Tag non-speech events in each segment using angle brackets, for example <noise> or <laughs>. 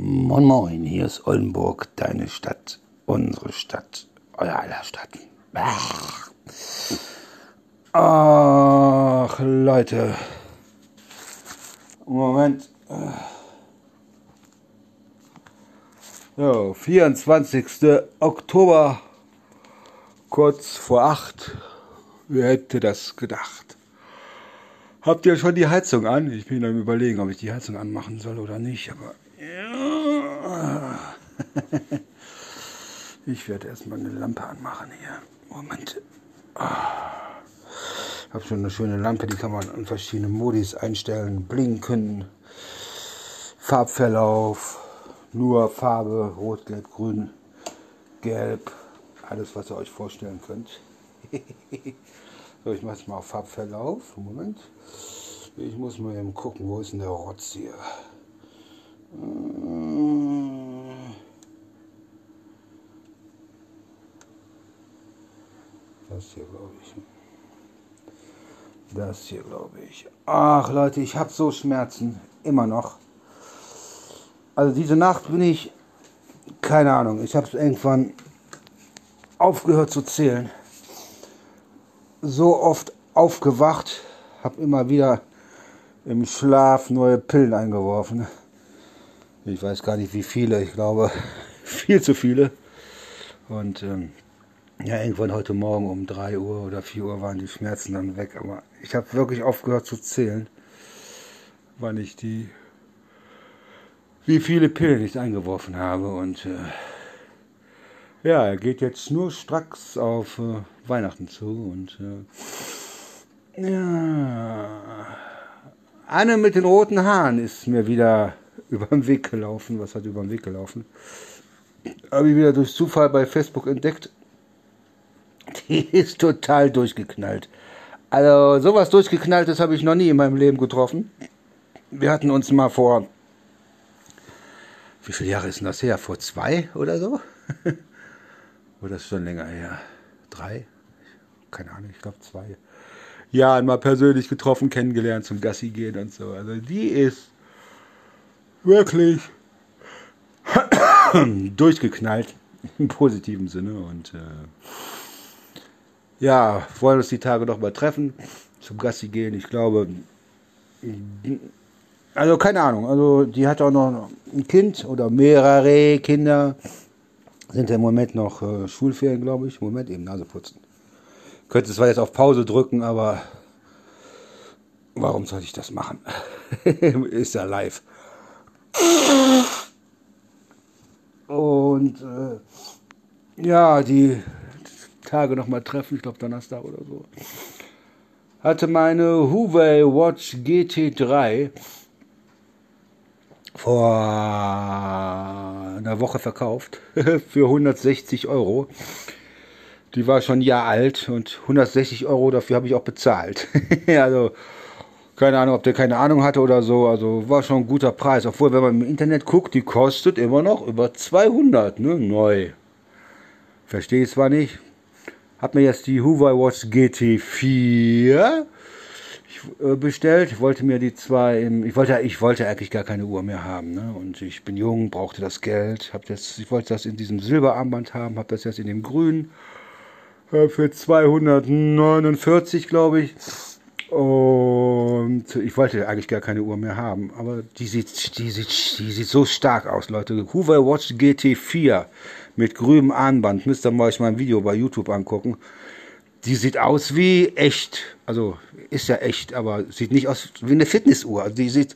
Moin Moin, hier ist Oldenburg, deine Stadt, unsere Stadt, euer aller Stadt. Ach, Leute. Moment. So, 24. Oktober, kurz vor 8. Wer hätte das gedacht? Habt ihr schon die Heizung an? Ich bin am überlegen, ob ich die Heizung anmachen soll oder nicht, aber <laughs> ich werde erstmal eine Lampe anmachen hier. Moment. Ich habe schon eine schöne Lampe, die kann man in verschiedenen Modis einstellen. Blinken, Farbverlauf, nur Farbe, rot, gelb, grün, gelb. Alles, was ihr euch vorstellen könnt. <laughs> so, ich mache es mal auf Farbverlauf. Moment. Ich muss mal eben gucken, wo ist denn der Rotz hier? Das hier, glaube ich. Das hier, glaube ich. Ach, Leute, ich habe so Schmerzen. Immer noch. Also diese Nacht bin ich, keine Ahnung, ich habe es irgendwann aufgehört zu zählen. So oft aufgewacht, habe immer wieder im Schlaf neue Pillen eingeworfen. Ich weiß gar nicht wie viele, ich glaube <laughs> viel zu viele. Und ähm, ja, irgendwann heute Morgen um 3 Uhr oder 4 Uhr waren die Schmerzen dann weg. Aber ich habe wirklich aufgehört zu zählen, wann ich die, wie viele Pillen ich eingeworfen habe. Und äh, ja, er geht jetzt nur stracks auf äh, Weihnachten zu. Und äh, ja, Anne mit den roten Haaren ist mir wieder <laughs> über den Weg gelaufen. Was hat über den Weg gelaufen? Habe ich wieder durch Zufall bei Facebook entdeckt. <laughs> Die ist total durchgeknallt. Also sowas durchgeknalltes habe ich noch nie in meinem Leben getroffen. Wir hatten uns mal vor, wie viele Jahre ist denn das her? Vor zwei oder so? <laughs> oder ist schon länger her? Drei? Keine Ahnung, ich glaube zwei. Jahren mal persönlich getroffen, kennengelernt, zum Gassi gehen und so. Also die ist wirklich <coughs> durchgeknallt im positiven Sinne und äh, ja, wollen uns die Tage noch mal treffen, zum Gassi gehen. Ich glaube, also keine Ahnung, also die hat auch noch ein Kind oder mehrere Kinder. Sind im Moment noch äh, Schulferien, glaube ich. Moment, eben Nase putzen. Könnte zwar jetzt auf Pause drücken, aber warum soll ich das machen? <laughs> Ist ja live. Und äh, ja, die Tage nochmal treffen, ich glaube Donnerstag oder so. Hatte meine Huawei Watch GT3 vor einer Woche verkauft <laughs> für 160 Euro. Die war schon ein Jahr alt und 160 Euro dafür habe ich auch bezahlt. <laughs> also keine Ahnung, ob der keine Ahnung hatte oder so. Also war schon ein guter Preis. Obwohl, wenn man im Internet guckt, die kostet immer noch über 200, ne? Neu. Verstehe ich zwar nicht. Hab mir jetzt die Huawei Watch GT4 äh, bestellt. Ich wollte mir die zwei ich wollte, ich wollte eigentlich gar keine Uhr mehr haben, ne? Und ich bin jung, brauchte das Geld. Hab das, ich wollte das in diesem Silberarmband haben, habe das jetzt in dem Grün äh, für 249, glaube ich. Und ich wollte eigentlich gar keine Uhr mehr haben, aber die sieht, die sieht, die sieht so stark aus, Leute. Huawei Watch GT4 mit grünem Armband. Müsst ihr euch mal ein Video bei YouTube angucken. Die sieht aus wie echt. Also ist ja echt, aber sieht nicht aus wie eine Fitnessuhr. Also die sieht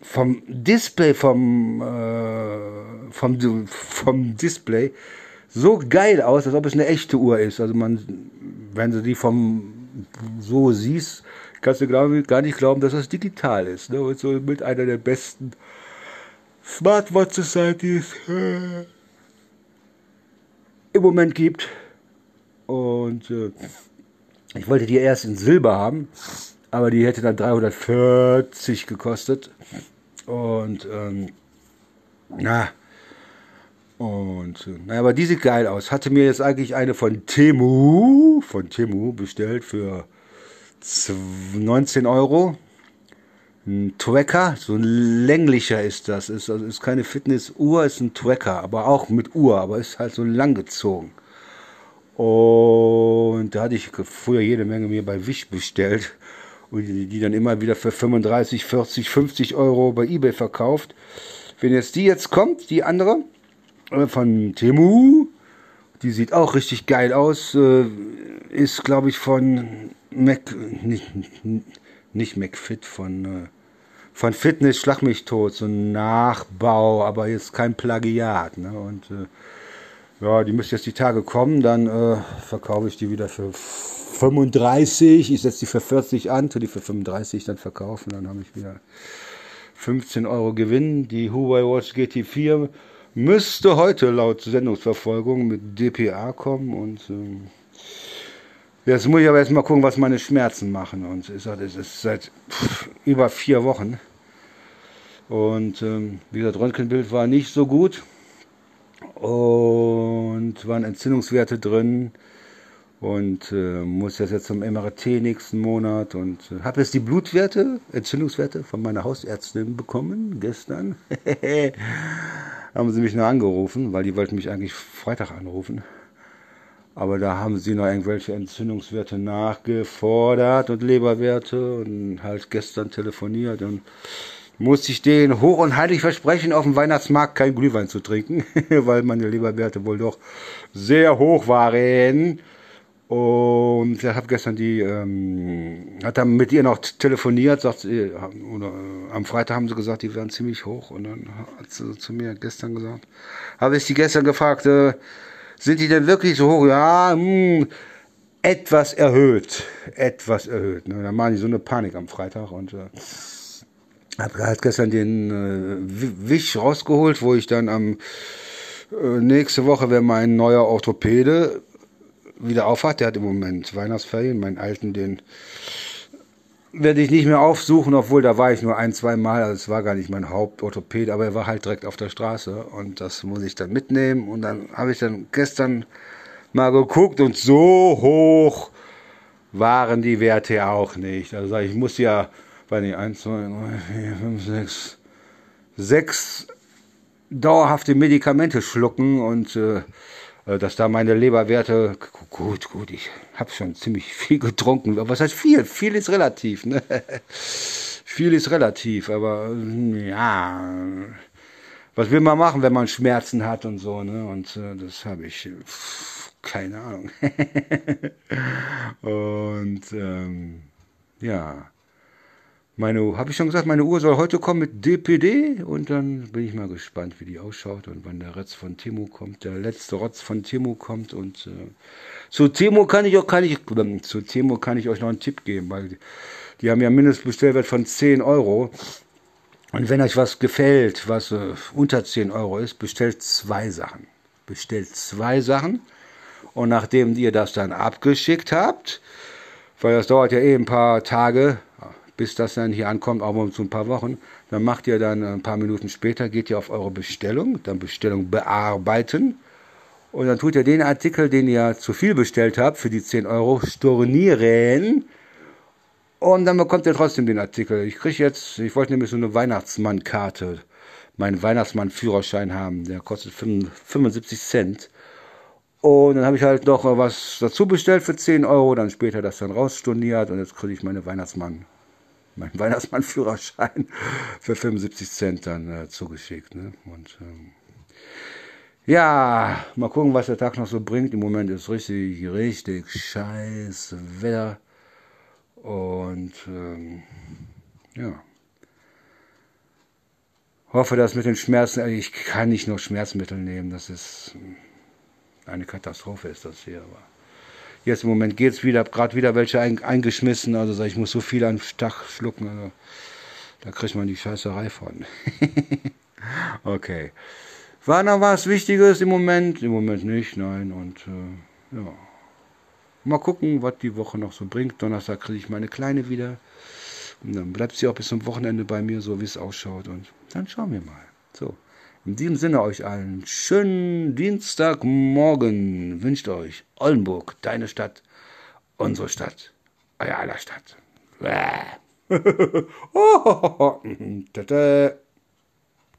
vom Display, vom, äh, vom, vom Display so geil aus, als ob es eine echte Uhr ist. Also man, wenn du die vom so siehst, kannst du glaub, gar nicht glauben, dass das digital ist. Ne? Und so mit einer der besten Smartwatches, es <laughs> äh, im Moment gibt. Und äh, ich wollte die erst in Silber haben, aber die hätte dann 340 gekostet. Und ähm, na, und äh, naja, aber die sieht geil aus. Hatte mir jetzt eigentlich eine von Temu, von Temu bestellt für 19 Euro. Ein Tracker, so ein länglicher ist das. Ist, also ist keine Fitnessuhr, ist ein Tracker, aber auch mit Uhr, aber ist halt so langgezogen. Und da hatte ich früher jede Menge mir bei Wish bestellt und die, dann immer wieder für 35, 40, 50 Euro bei eBay verkauft. Wenn jetzt die jetzt kommt, die andere äh, von Temu, die sieht auch richtig geil aus, äh, ist glaube ich von Mac, nicht, nicht McFit, von, äh, von Fitness Schlag mich tot, so ein Nachbau, aber jetzt kein Plagiat. Ne? Und ja, die müsste jetzt die Tage kommen, dann verkaufe ich die wieder für 35, ich setze die für 40 an, tu die für 35 dann verkaufen, dann habe ich wieder 15 Euro Gewinn. Die Huawei Watch GT4 müsste heute laut Sendungsverfolgung mit DPA kommen und ähm, jetzt muss ich aber erstmal gucken, was meine Schmerzen machen. Und ich sage, es ist seit pff, über vier Wochen. Und ähm, wie gesagt, Röntgenbild war nicht so gut und waren Entzündungswerte drin und äh, muss das jetzt zum MRT nächsten Monat und äh, habe jetzt die Blutwerte, Entzündungswerte von meiner Hausärztin bekommen gestern. <laughs> haben sie mich nur angerufen, weil die wollten mich eigentlich Freitag anrufen. Aber da haben sie noch irgendwelche Entzündungswerte nachgefordert und Leberwerte und halt gestern telefoniert und musste ich denen hoch und heilig versprechen, auf dem Weihnachtsmarkt kein Glühwein zu trinken, <laughs> weil meine Leberwerte wohl doch sehr hoch waren. Und ich habe gestern die, ähm, hat dann mit ihr noch telefoniert, sagt sie, oder äh, am Freitag haben sie gesagt, die wären ziemlich hoch. Und dann hat sie zu mir gestern gesagt, habe ich sie gestern gefragt, äh, sind die denn wirklich so hoch? Ja, mh, hm, etwas erhöht, etwas erhöht. Ne? Dann machen die so eine Panik am Freitag und äh, habe halt gestern den äh, Wisch rausgeholt, wo ich dann am äh, nächste Woche wäre mein neuer Orthopäde wieder aufhat. Der hat im Moment Weihnachtsferien. Meinen alten, den werde ich nicht mehr aufsuchen, obwohl da war ich nur ein, zwei Mal. Also es war gar nicht mein Hauptorthopäd, aber er war halt direkt auf der Straße und das muss ich dann mitnehmen. Und dann habe ich dann gestern mal geguckt und so hoch waren die Werte auch nicht. Also ich muss ja, weiß nicht, 1, 2, 3, 4, 5, 6, 6 dauerhafte Medikamente schlucken und äh, äh, dass da meine Leberwerte, gut, gut, ich habe schon ziemlich <laughs> viel getrunken. Was heißt viel? Viel ist relativ. Ne? <laughs> viel ist relativ, aber ja, was will man machen, wenn man Schmerzen hat und so, ne? Und äh, das habe ich, pff, keine Ahnung. <laughs> und ähm, ja. Meine, habe ich schon gesagt, meine Uhr soll heute kommen mit DPD und dann bin ich mal gespannt, wie die ausschaut und wann der Rotz von Timo kommt, der letzte Rotz von Timo kommt. Und äh, zu Timo kann ich auch kann ich äh, zu Timo kann ich euch noch einen Tipp geben, weil die, die haben ja Mindestbestellwert von 10 Euro. Und wenn euch was gefällt, was äh, unter 10 Euro ist, bestellt zwei Sachen, bestellt zwei Sachen. Und nachdem ihr das dann abgeschickt habt, weil das dauert ja eh ein paar Tage bis das dann hier ankommt, auch mal so ein paar Wochen. Dann macht ihr dann ein paar Minuten später, geht ihr auf eure Bestellung, dann Bestellung bearbeiten. Und dann tut ihr den Artikel, den ihr zu viel bestellt habt, für die 10 Euro, stornieren. Und dann bekommt ihr trotzdem den Artikel. Ich kriege jetzt, ich wollte nämlich so eine Weihnachtsmannkarte, meinen Weihnachtsmann-Führerschein haben. Der kostet 75 Cent. Und dann habe ich halt noch was dazu bestellt für 10 Euro, dann später das dann rausstorniert und jetzt kriege ich meine Weihnachtsmann mein Weihnachtsmann-Führerschein für 75 Cent dann äh, zugeschickt. Ne? Und ähm, ja, mal gucken, was der Tag noch so bringt. Im Moment ist richtig, richtig scheiß Wetter. Und ähm, ja. Hoffe, dass mit den Schmerzen, also ich kann nicht noch Schmerzmittel nehmen, das ist eine Katastrophe ist das hier, aber Jetzt im Moment geht es wieder, gerade wieder welche ein, eingeschmissen. Also ich muss so viel an Stach schlucken. Also, da kriegt man die Scheißerei von. <laughs> okay. War noch was Wichtiges im Moment? Im Moment nicht, nein. Und äh, ja. Mal gucken, was die Woche noch so bringt. Donnerstag kriege ich meine Kleine wieder. Und dann bleibt sie auch bis zum Wochenende bei mir, so wie es ausschaut. Und dann schauen wir mal. So. In diesem Sinne euch allen schönen Dienstagmorgen wünscht euch Oldenburg, deine Stadt, unsere Stadt, euer aller Stadt. Bäh. <laughs> <laughs> oh.